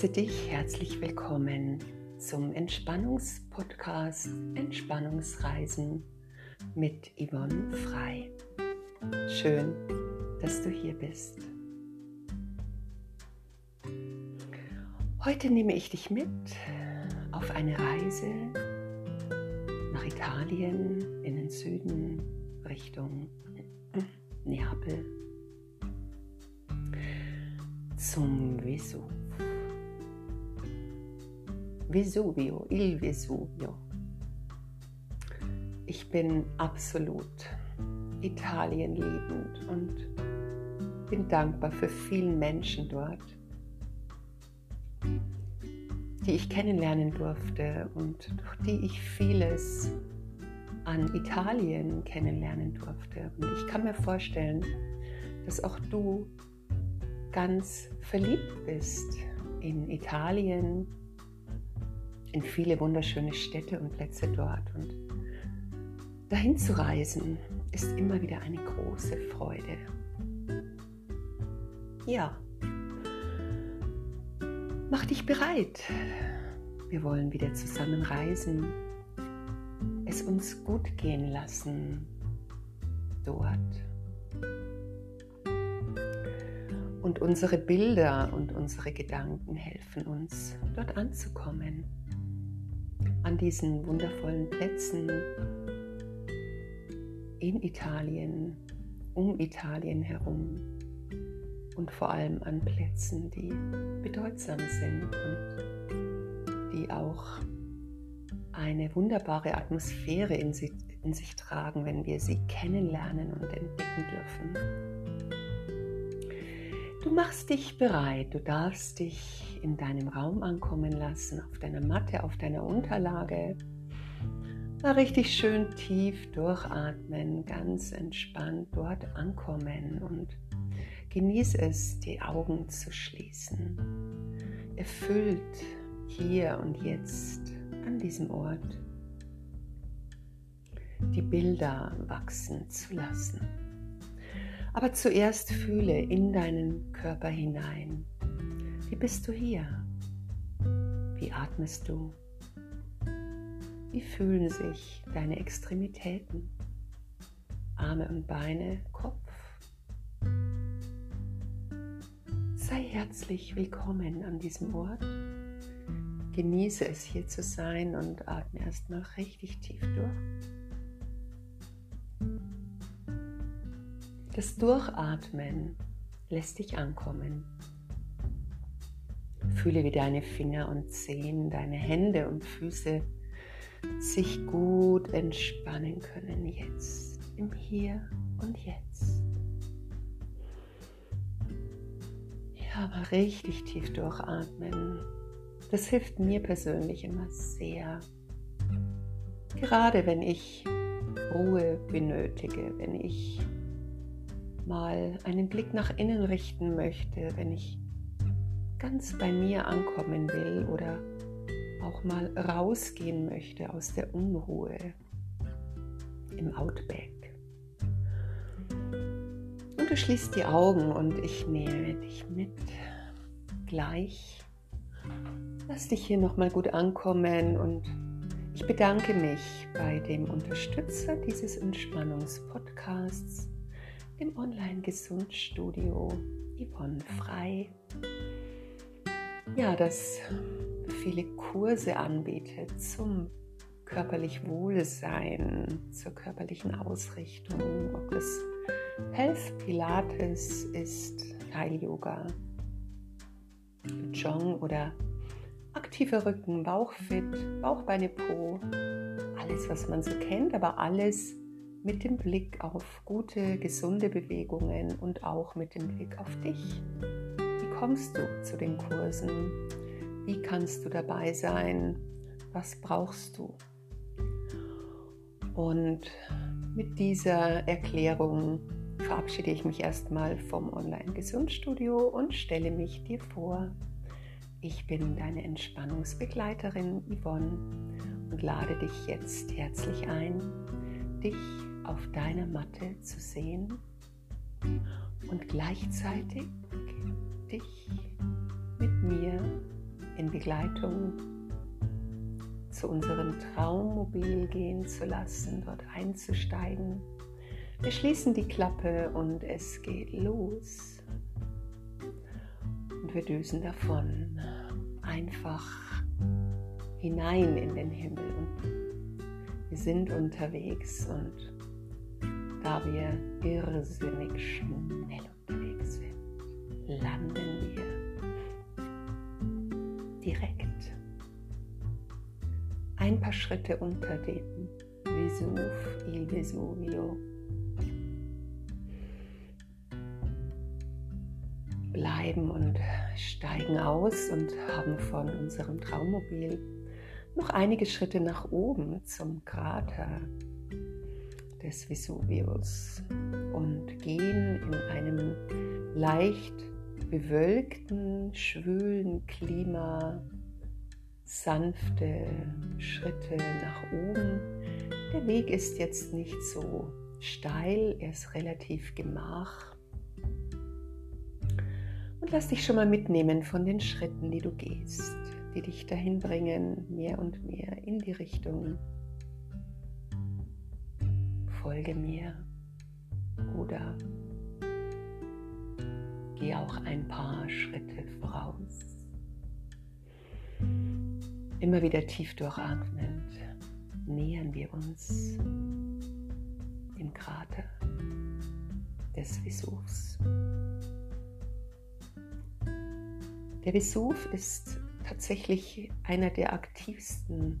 heiße dich herzlich willkommen zum Entspannungspodcast Entspannungsreisen mit Yvonne Frei. Schön, dass du hier bist. Heute nehme ich dich mit auf eine Reise nach Italien in den Süden Richtung Neapel zum Vesuv. Vesuvio, il Vesuvio. Ich bin absolut Italien liebend und bin dankbar für vielen Menschen dort, die ich kennenlernen durfte und durch die ich vieles an Italien kennenlernen durfte. Und ich kann mir vorstellen, dass auch du ganz verliebt bist in Italien, in viele wunderschöne Städte und Plätze dort. Und dahin zu reisen ist immer wieder eine große Freude. Ja, mach dich bereit. Wir wollen wieder zusammen reisen, es uns gut gehen lassen dort und unsere Bilder und unsere Gedanken helfen uns, dort anzukommen. An diesen wundervollen Plätzen in Italien, um Italien herum und vor allem an Plätzen, die bedeutsam sind und die auch eine wunderbare Atmosphäre in, sie, in sich tragen, wenn wir sie kennenlernen und entdecken dürfen. Du machst dich bereit, du darfst dich in deinem Raum ankommen lassen, auf deiner Matte, auf deiner Unterlage. Mal richtig schön tief durchatmen, ganz entspannt dort ankommen und genieß es, die Augen zu schließen. Erfüllt hier und jetzt an diesem Ort die Bilder wachsen zu lassen. Aber zuerst fühle in deinen Körper hinein. Wie bist du hier? Wie atmest du? Wie fühlen sich deine Extremitäten? Arme und Beine, Kopf? Sei herzlich willkommen an diesem Ort. Genieße es hier zu sein und atme erstmal richtig tief durch. Das Durchatmen lässt dich ankommen. Fühle, wie deine Finger und Zehen, deine Hände und Füße sich gut entspannen können jetzt, im Hier und Jetzt. Ja, mal richtig tief durchatmen. Das hilft mir persönlich immer sehr. Gerade wenn ich Ruhe benötige, wenn ich mal einen Blick nach innen richten möchte, wenn ich ganz bei mir ankommen will oder auch mal rausgehen möchte aus der Unruhe im Outback. Und du schließt die Augen und ich nehme dich mit. Gleich. Lass dich hier nochmal gut ankommen und ich bedanke mich bei dem Unterstützer dieses Entspannungspodcasts, im Online-Gesundstudio Yvonne Frei. Ja, das viele Kurse anbietet zum körperlich Wohlsein, zur körperlichen Ausrichtung, ob das Health Pilates ist, Thai Yoga, Jong oder aktiver Rücken, Bauchfit, Bauchbeine Po, alles was man so kennt, aber alles mit dem Blick auf gute, gesunde Bewegungen und auch mit dem Blick auf dich. Wie kommst du zu den Kursen? Wie kannst du dabei sein? Was brauchst du? Und mit dieser Erklärung verabschiede ich mich erstmal vom Online-Gesundstudio und stelle mich dir vor. Ich bin deine Entspannungsbegleiterin Yvonne und lade dich jetzt herzlich ein, dich auf deiner Matte zu sehen und gleichzeitig dich mit mir in Begleitung zu unserem Traummobil gehen zu lassen, dort einzusteigen. Wir schließen die Klappe und es geht los. Und wir düsen davon einfach hinein in den Himmel. Wir sind unterwegs und da wir irrsinnig schnell unterwegs sind, landen wir direkt ein paar Schritte unter dem Vesuv, il Vesuvio. Bleiben und steigen aus und haben von unserem Traummobil noch einige Schritte nach oben zum Krater des Vesuvius und gehen in einem leicht bewölkten, schwülen Klima sanfte Schritte nach oben. Der Weg ist jetzt nicht so steil, er ist relativ gemach. Und lass dich schon mal mitnehmen von den Schritten, die du gehst, die dich dahin bringen, mehr und mehr in die Richtung. Folge mir oder geh auch ein paar Schritte voraus. Immer wieder tief durchatmend nähern wir uns dem Krater des Vesuvs. Der Vesuv ist tatsächlich einer der aktivsten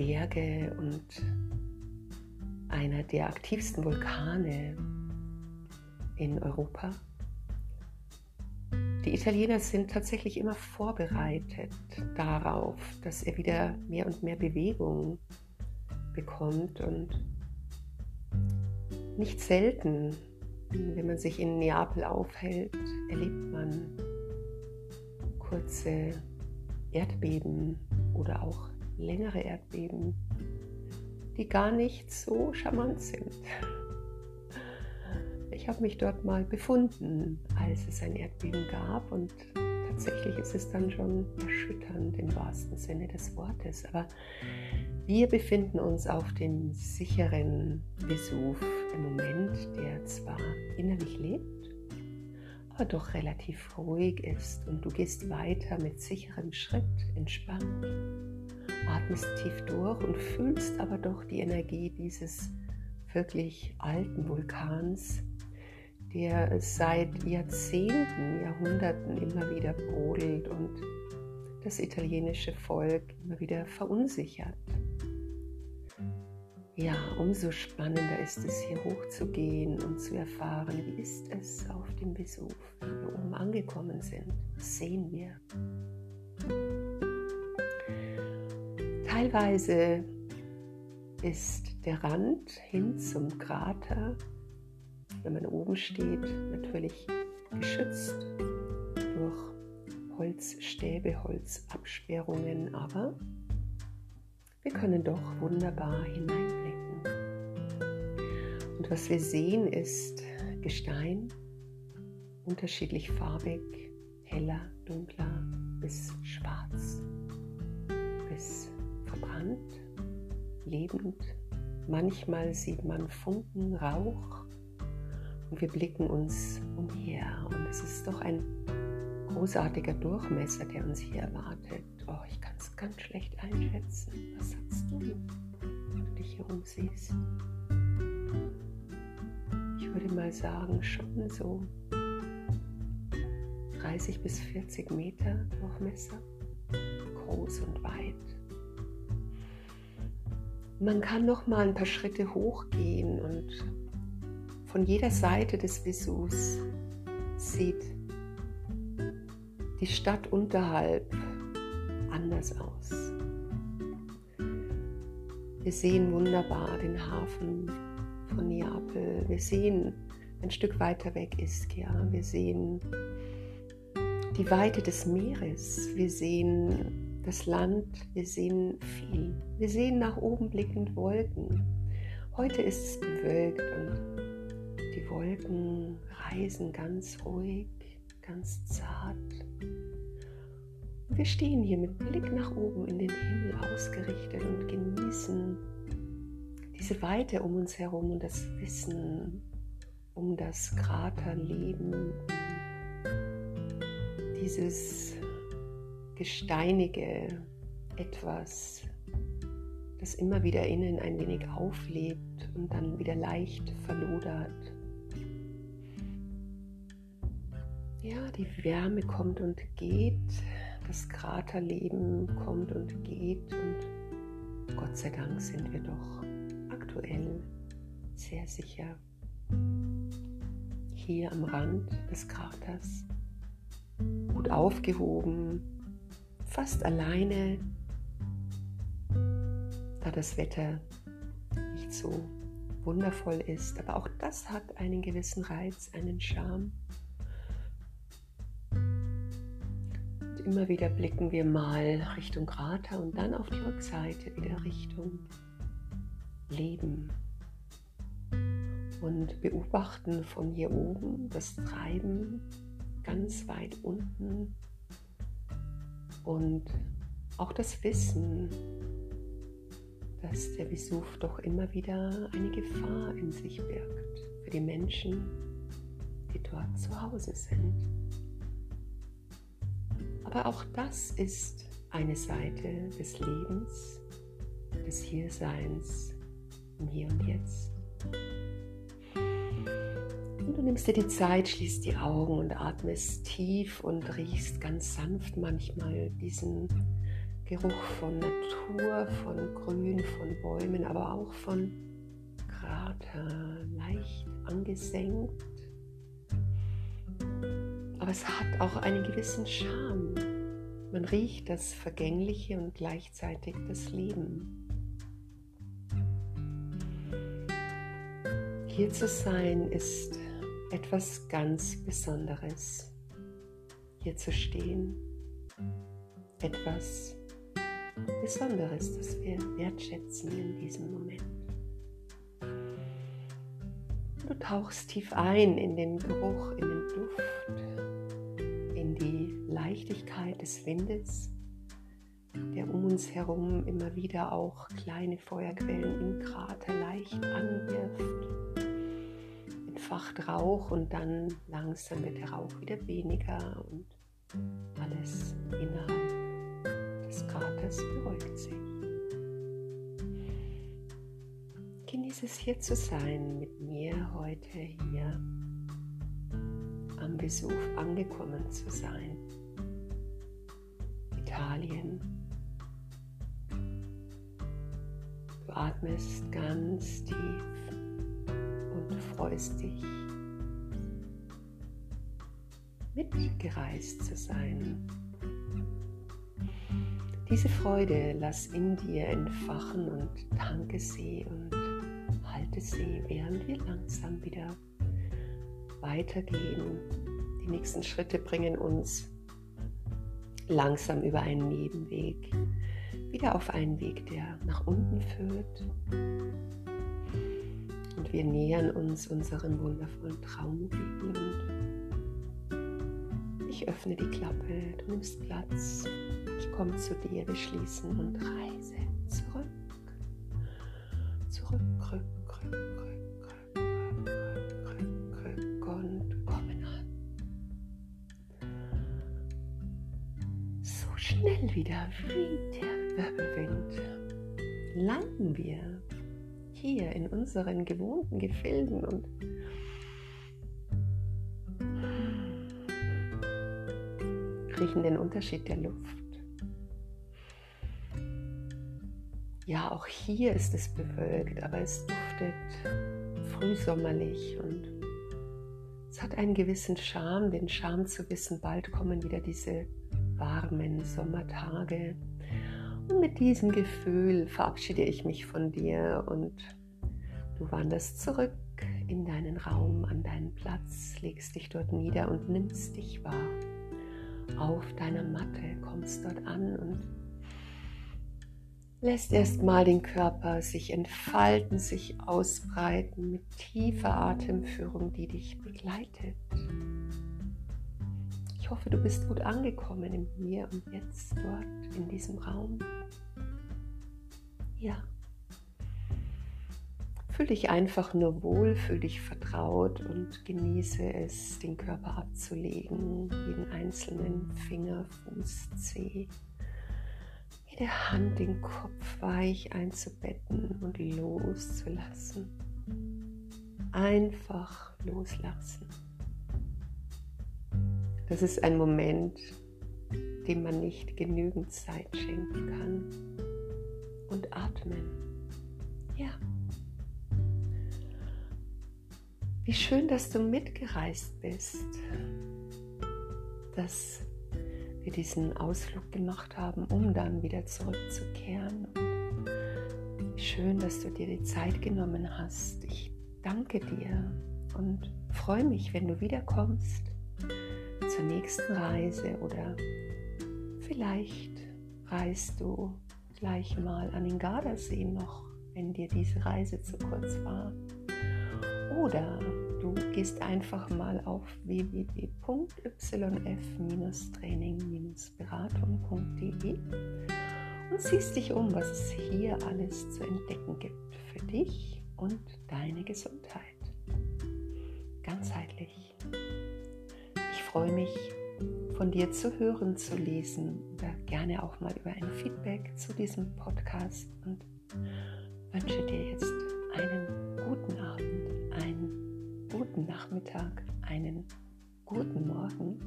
Berge und einer der aktivsten Vulkane in Europa. Die Italiener sind tatsächlich immer vorbereitet darauf, dass er wieder mehr und mehr Bewegung bekommt und nicht selten, wenn man sich in Neapel aufhält, erlebt man kurze Erdbeben oder auch längere Erdbeben, die gar nicht so charmant sind. Ich habe mich dort mal befunden, als es ein Erdbeben gab und tatsächlich ist es dann schon erschütternd im wahrsten Sinne des Wortes. Aber wir befinden uns auf dem sicheren Vesuv im Moment, der zwar innerlich lebt, aber doch relativ ruhig ist und du gehst weiter mit sicherem Schritt, entspannt, atmest tief durch und fühlst aber doch die Energie dieses wirklich alten Vulkans, der seit Jahrzehnten, Jahrhunderten immer wieder brodelt und das italienische Volk immer wieder verunsichert. Ja, umso spannender ist es, hier hochzugehen und zu erfahren, wie ist es auf dem Vesuv, wenn wir oben angekommen sind. Was sehen wir? Teilweise ist der Rand hin zum Krater wenn man oben steht, natürlich geschützt durch Holzstäbe, Holzabsperrungen, aber wir können doch wunderbar hineinblicken. Und was wir sehen ist Gestein, unterschiedlich farbig, heller, dunkler bis schwarz, bis verbrannt, lebend. Manchmal sieht man Funken, Rauch und wir blicken uns umher. Und es ist doch ein großartiger Durchmesser, der uns hier erwartet. Oh, ich kann es ganz schlecht einschätzen. Was sagst du, wenn du dich hier umsiehst? Ich würde mal sagen, schon so 30 bis 40 Meter Durchmesser, groß und weit. Man kann noch mal ein paar Schritte hochgehen und von jeder Seite des Vesuvs sieht die Stadt unterhalb anders aus. Wir sehen wunderbar den Hafen von Neapel. Wir sehen ein Stück weiter weg Ischia. Wir sehen die Weite des Meeres. Wir sehen das Land. Wir sehen viel. Wir sehen nach oben blickend Wolken. Heute ist es bewölkt und die Wolken reisen ganz ruhig, ganz zart wir stehen hier mit Blick nach oben in den Himmel ausgerichtet und genießen diese Weite um uns herum und das Wissen um das Kraterleben, dieses gesteinige Etwas, das immer wieder innen ein wenig auflebt und dann wieder leicht verlodert. Ja, die Wärme kommt und geht, das Kraterleben kommt und geht und Gott sei Dank sind wir doch aktuell sehr sicher hier am Rand des Kraters, gut aufgehoben, fast alleine da das Wetter nicht so wundervoll ist. Aber auch das hat einen gewissen Reiz, einen Charme. Und immer wieder blicken wir mal Richtung Krater und dann auf die Rückseite wieder Richtung Leben. Und beobachten von hier oben das Treiben ganz weit unten und auch das Wissen, dass der Vesuv doch immer wieder eine Gefahr in sich birgt für die Menschen, die dort zu Hause sind. Aber auch das ist eine Seite des Lebens, des Hierseins im Hier und Jetzt. Und du nimmst dir die Zeit, schließt die Augen und atmest tief und riechst ganz sanft manchmal diesen Geruch von Natur, von Grün, von Bäumen, aber auch von Krater, leicht angesenkt. Aber es hat auch einen gewissen Charme. Man riecht das Vergängliche und gleichzeitig das Leben. Hier zu sein ist etwas ganz Besonderes. Hier zu stehen, etwas Besonderes, das wir wertschätzen in diesem Moment. Du tauchst tief ein in den Geruch, in den Duft, in die Leichtigkeit des Windes, der um uns herum immer wieder auch kleine Feuerquellen im Krater leicht anwirft. Entfacht Rauch und dann langsam wird der Rauch wieder weniger und alles innerhalb Kraters beruhigt sich. Genieße es hier zu sein, mit mir heute hier am Besuch angekommen zu sein. Italien. Du atmest ganz tief und freust dich, mitgereist zu sein diese Freude lass in dir entfachen und danke sie und halte sie, während wir langsam wieder weitergehen. Die nächsten Schritte bringen uns langsam über einen Nebenweg wieder auf einen Weg, der nach unten führt. Und wir nähern uns unserem wundervollen Traummobil und ich öffne die Klappe, du nimmst Platz ich komme zu dir, wir schließen und reise zurück. Zurück, rück, rück, rück, rück, rück, rück, rück und kommen an. So schnell wieder wie der Wirbelwind landen wir hier in unseren gewohnten Gefilden und riechen den Unterschied der Luft. Ja, auch hier ist es bewölkt, aber es duftet frühsommerlich und es hat einen gewissen Charme, den Charme zu wissen, bald kommen wieder diese warmen Sommertage. Und mit diesem Gefühl verabschiede ich mich von dir und du wanderst zurück in deinen Raum, an deinen Platz, legst dich dort nieder und nimmst dich wahr. Auf deiner Matte kommst dort an und Lässt erstmal den Körper sich entfalten, sich ausbreiten mit tiefer Atemführung, die dich begleitet. Ich hoffe, du bist gut angekommen im Hier und Jetzt dort in diesem Raum. Ja. Fühl dich einfach nur wohl, fühl dich vertraut und genieße es, den Körper abzulegen, jeden einzelnen Finger, Fuß, Zeh, jede Hand, den Kopf weich einzubetten und loszulassen. Einfach loslassen. Das ist ein Moment, dem man nicht genügend Zeit schenken kann. Und atmen. Ja. Wie schön, dass du mitgereist bist, dass wir diesen Ausflug gemacht haben, um dann wieder zurückzukehren. Und wie schön, dass du dir die Zeit genommen hast. Ich danke dir und freue mich, wenn du wiederkommst zur nächsten Reise oder vielleicht reist du gleich mal an den Gardasee noch, wenn dir diese Reise zu kurz war. Oder du gehst einfach mal auf www.yf-training-beratung.de und siehst dich um, was es hier alles zu entdecken gibt für dich und deine Gesundheit. Ganzheitlich freue mich, von dir zu hören, zu lesen oder gerne auch mal über ein Feedback zu diesem Podcast und wünsche dir jetzt einen guten Abend, guten Nachmittag, einen guten Morgen.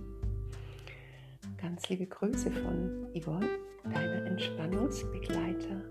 Ganz liebe Grüße von Yvonne, deiner Entspannungsbegleiter